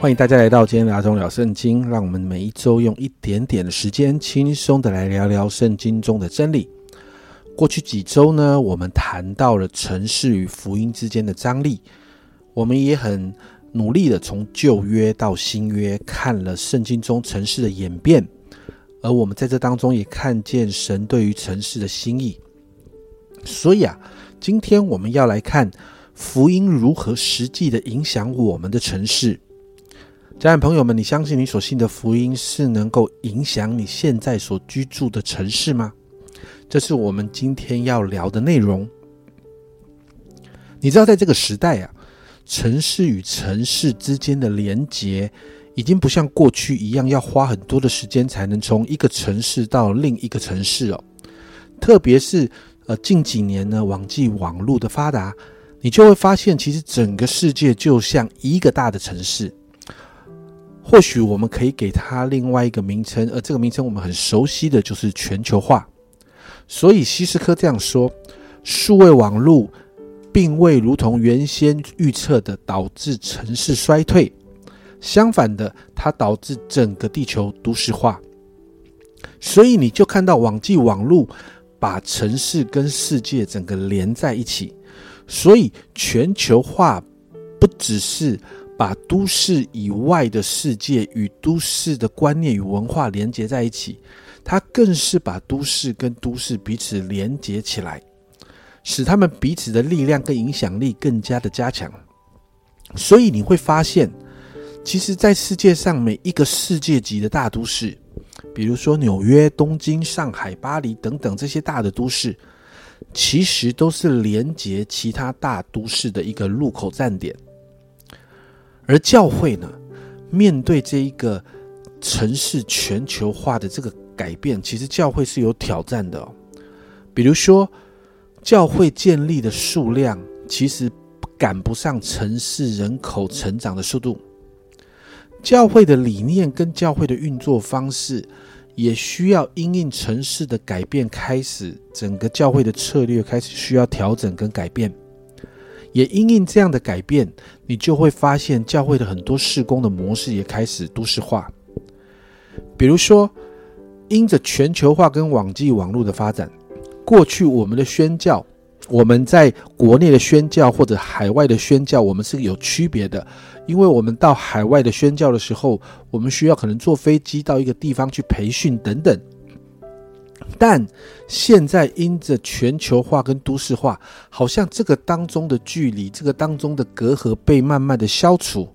欢迎大家来到今天的阿忠聊圣经，让我们每一周用一点点的时间，轻松的来聊聊圣经中的真理。过去几周呢，我们谈到了城市与福音之间的张力，我们也很努力的从旧约到新约看了圣经中城市的演变，而我们在这当中也看见神对于城市的心意。所以啊，今天我们要来看福音如何实际的影响我们的城市。家人朋友们，你相信你所信的福音是能够影响你现在所居住的城市吗？这是我们今天要聊的内容。你知道，在这个时代啊，城市与城市之间的连结，已经不像过去一样要花很多的时间才能从一个城市到另一个城市哦。特别是呃近几年呢，网际网络的发达，你就会发现，其实整个世界就像一个大的城市。或许我们可以给它另外一个名称，而这个名称我们很熟悉的就是全球化。所以希斯科这样说：数位网络并未如同原先预测的导致城市衰退，相反的，它导致整个地球都市化。所以你就看到网际网络把城市跟世界整个连在一起。所以全球化不只是。把都市以外的世界与都市的观念与文化连接在一起，它更是把都市跟都市彼此连接起来，使他们彼此的力量跟影响力更加的加强。所以你会发现，其实，在世界上每一个世界级的大都市，比如说纽约、东京、上海、巴黎等等这些大的都市，其实都是连接其他大都市的一个入口站点。而教会呢，面对这一个城市全球化的这个改变，其实教会是有挑战的。比如说，教会建立的数量其实赶不上城市人口成长的速度，教会的理念跟教会的运作方式也需要因应城市的改变，开始整个教会的策略开始需要调整跟改变。也因应这样的改变，你就会发现教会的很多事工的模式也开始都市化。比如说，因着全球化跟网际网络的发展，过去我们的宣教，我们在国内的宣教或者海外的宣教，我们是有区别的，因为我们到海外的宣教的时候，我们需要可能坐飞机到一个地方去培训等等。但现在因着全球化跟都市化，好像这个当中的距离，这个当中的隔阂被慢慢的消除。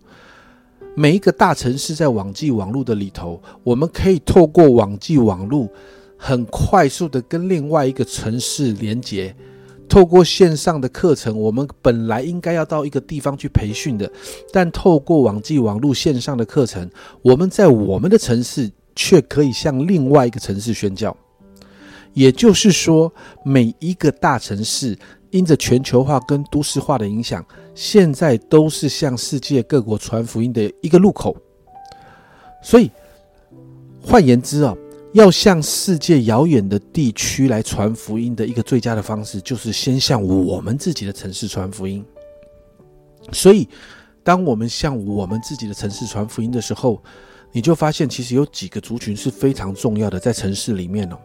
每一个大城市在网际网络的里头，我们可以透过网际网络，很快速的跟另外一个城市连接。透过线上的课程，我们本来应该要到一个地方去培训的，但透过网际网络线上的课程，我们在我们的城市却可以向另外一个城市宣教。也就是说，每一个大城市因着全球化跟都市化的影响，现在都是向世界各国传福音的一个路口。所以，换言之啊，要向世界遥远的地区来传福音的一个最佳的方式，就是先向我们自己的城市传福音。所以，当我们向我们自己的城市传福音的时候，你就发现，其实有几个族群是非常重要的，在城市里面哦。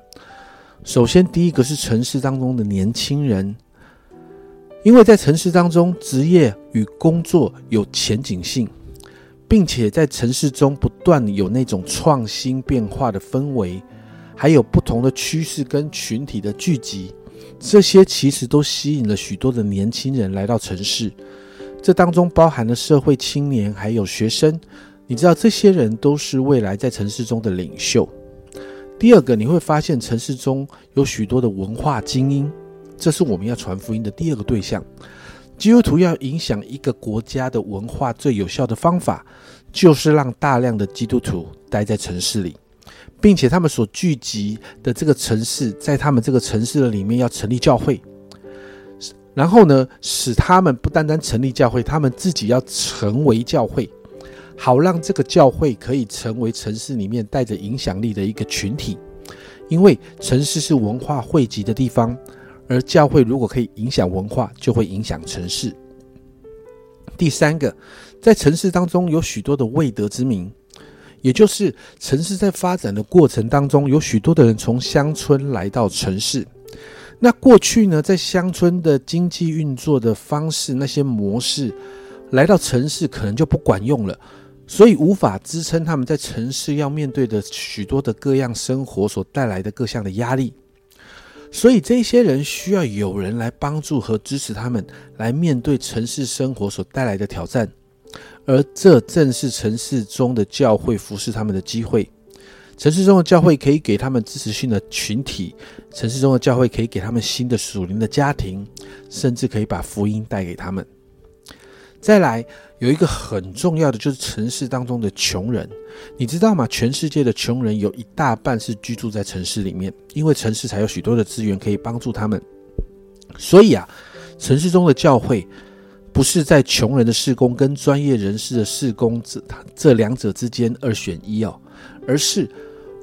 首先，第一个是城市当中的年轻人，因为在城市当中，职业与工作有前景性，并且在城市中不断有那种创新变化的氛围，还有不同的趋势跟群体的聚集，这些其实都吸引了许多的年轻人来到城市。这当中包含了社会青年，还有学生。你知道，这些人都是未来在城市中的领袖。第二个，你会发现城市中有许多的文化精英，这是我们要传福音的第二个对象。基督徒要影响一个国家的文化，最有效的方法就是让大量的基督徒待在城市里，并且他们所聚集的这个城市，在他们这个城市的里面要成立教会，然后呢，使他们不单单成立教会，他们自己要成为教会。好让这个教会可以成为城市里面带着影响力的一个群体，因为城市是文化汇集的地方，而教会如果可以影响文化，就会影响城市。第三个，在城市当中有许多的未得之名，也就是城市在发展的过程当中，有许多的人从乡村来到城市。那过去呢，在乡村的经济运作的方式，那些模式，来到城市可能就不管用了，所以无法支撑他们在城市要面对的许多的各样生活所带来的各项的压力。所以这些人需要有人来帮助和支持他们，来面对城市生活所带来的挑战，而这正是城市中的教会服侍他们的机会。城市中的教会可以给他们支持性的群体，城市中的教会可以给他们新的属灵的家庭，甚至可以把福音带给他们。再来，有一个很重要的就是城市当中的穷人，你知道吗？全世界的穷人有一大半是居住在城市里面，因为城市才有许多的资源可以帮助他们。所以啊，城市中的教会不是在穷人的事工跟专业人士的事工这这两者之间二选一哦，而是。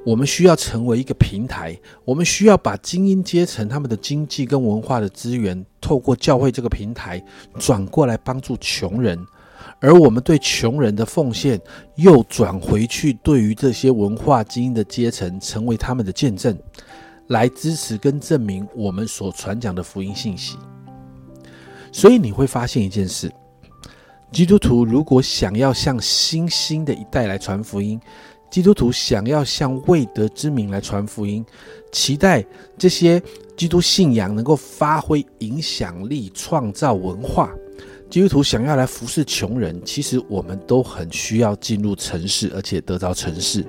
我们需要成为一个平台，我们需要把精英阶层他们的经济跟文化的资源，透过教会这个平台转过来帮助穷人，而我们对穷人的奉献又转回去，对于这些文化精英的阶层，成为他们的见证，来支持跟证明我们所传讲的福音信息。所以你会发现一件事：基督徒如果想要向新兴的一代来传福音。基督徒想要向未得之名来传福音，期待这些基督信仰能够发挥影响力、创造文化。基督徒想要来服侍穷人，其实我们都很需要进入城市，而且得到城市。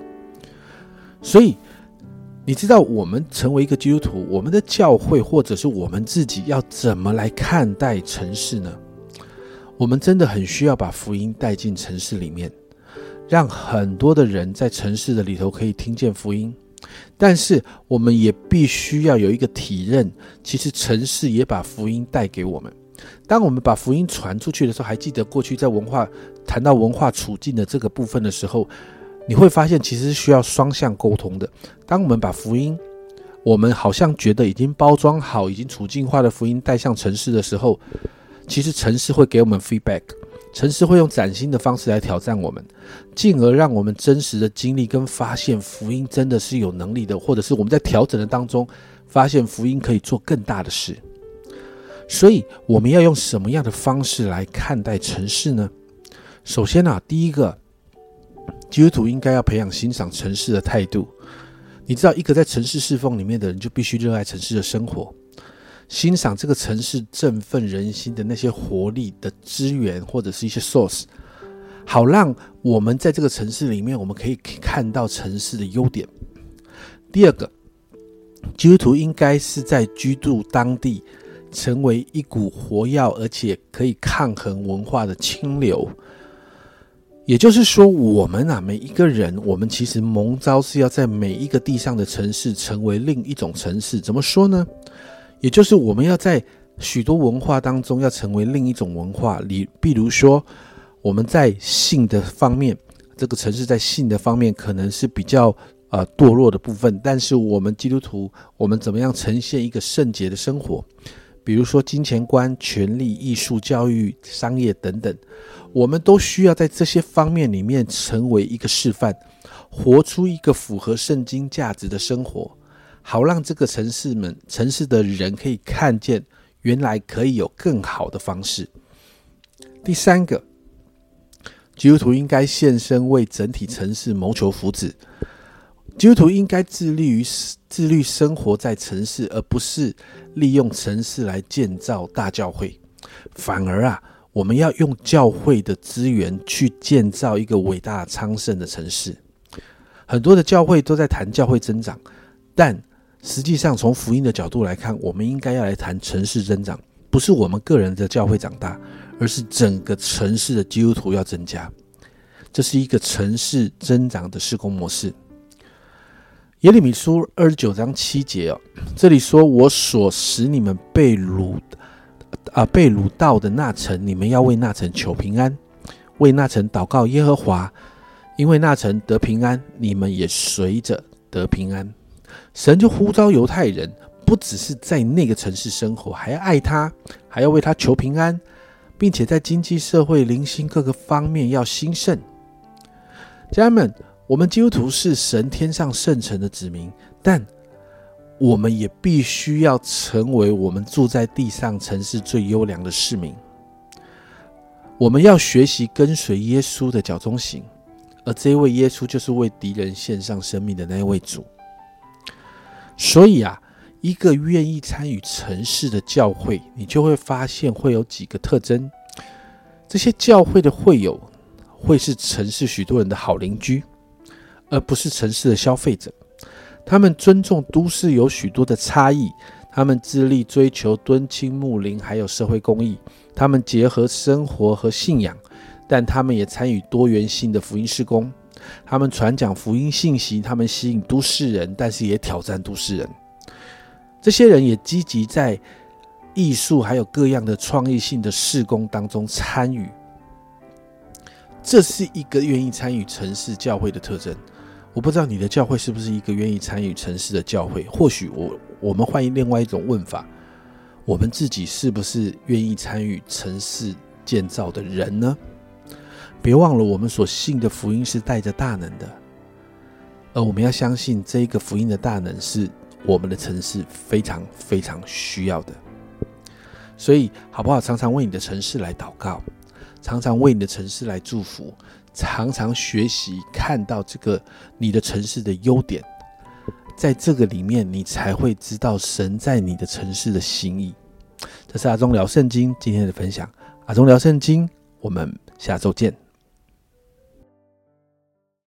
所以，你知道我们成为一个基督徒，我们的教会或者是我们自己要怎么来看待城市呢？我们真的很需要把福音带进城市里面。让很多的人在城市的里头可以听见福音，但是我们也必须要有一个体认，其实城市也把福音带给我们。当我们把福音传出去的时候，还记得过去在文化谈到文化处境的这个部分的时候，你会发现其实需要双向沟通的。当我们把福音，我们好像觉得已经包装好、已经处境化的福音带向城市的时候，其实城市会给我们 feedback。城市会用崭新的方式来挑战我们，进而让我们真实的经历跟发现福音真的是有能力的，或者是我们在调整的当中发现福音可以做更大的事。所以我们要用什么样的方式来看待城市呢？首先啊，第一个，基督徒应该要培养欣赏城市的态度。你知道，一个在城市侍奉里面的人，就必须热爱城市的生活。欣赏这个城市振奋人心的那些活力的资源，或者是一些 source，好让我们在这个城市里面，我们可以看到城市的优点。第二个，基督徒应该是在居住当地，成为一股活跃而且可以抗衡文化的清流。也就是说，我们啊，每一个人，我们其实蒙召是要在每一个地上的城市，成为另一种城市。怎么说呢？也就是我们要在许多文化当中，要成为另一种文化。你比如说，我们在性的方面，这个城市在性的方面可能是比较呃堕落的部分。但是我们基督徒，我们怎么样呈现一个圣洁的生活？比如说金钱观、权力、艺术、教育、商业等等，我们都需要在这些方面里面成为一个示范，活出一个符合圣经价值的生活。好让这个城市们、城市的人可以看见，原来可以有更好的方式。第三个，基督徒应该献身为整体城市谋求福祉。基督徒应该致力于自律生活在城市，而不是利用城市来建造大教会。反而啊，我们要用教会的资源去建造一个伟大昌盛的城市。很多的教会都在谈教会增长，但实际上，从福音的角度来看，我们应该要来谈城市增长，不是我们个人的教会长大，而是整个城市的基督徒要增加。这是一个城市增长的施工模式。耶利米书二十九章七节哦，这里说：“我所使你们被掳啊被掳到的那城，你们要为那城求平安，为那城祷告耶和华，因为那城得平安，你们也随着得平安。”神就呼召犹太人，不只是在那个城市生活，还要爱他，还要为他求平安，并且在经济社会、灵性各个方面要兴盛。家人们，我们基督徒是神天上圣城的子民，但我们也必须要成为我们住在地上城市最优良的市民。我们要学习跟随耶稣的脚中行，而这位耶稣就是为敌人献上生命的那一位主。所以啊，一个愿意参与城市的教会，你就会发现会有几个特征。这些教会的会友会是城市许多人的好邻居，而不是城市的消费者。他们尊重都市有许多的差异，他们致力追求敦亲睦邻，还有社会公益。他们结合生活和信仰，但他们也参与多元性的福音事工。他们传讲福音信息，他们吸引都市人，但是也挑战都市人。这些人也积极在艺术还有各样的创意性的事工当中参与。这是一个愿意参与城市教会的特征。我不知道你的教会是不是一个愿意参与城市的教会？或许我我们换另外一种问法。我们自己是不是愿意参与城市建造的人呢？别忘了，我们所信的福音是带着大能的，而我们要相信这一个福音的大能是我们的城市非常非常需要的。所以，好不好？常常为你的城市来祷告，常常为你的城市来祝福，常常学习看到这个你的城市的优点。在这个里面，你才会知道神在你的城市的心意。这是阿忠聊圣经今天的分享。阿忠聊圣经，我们下周见。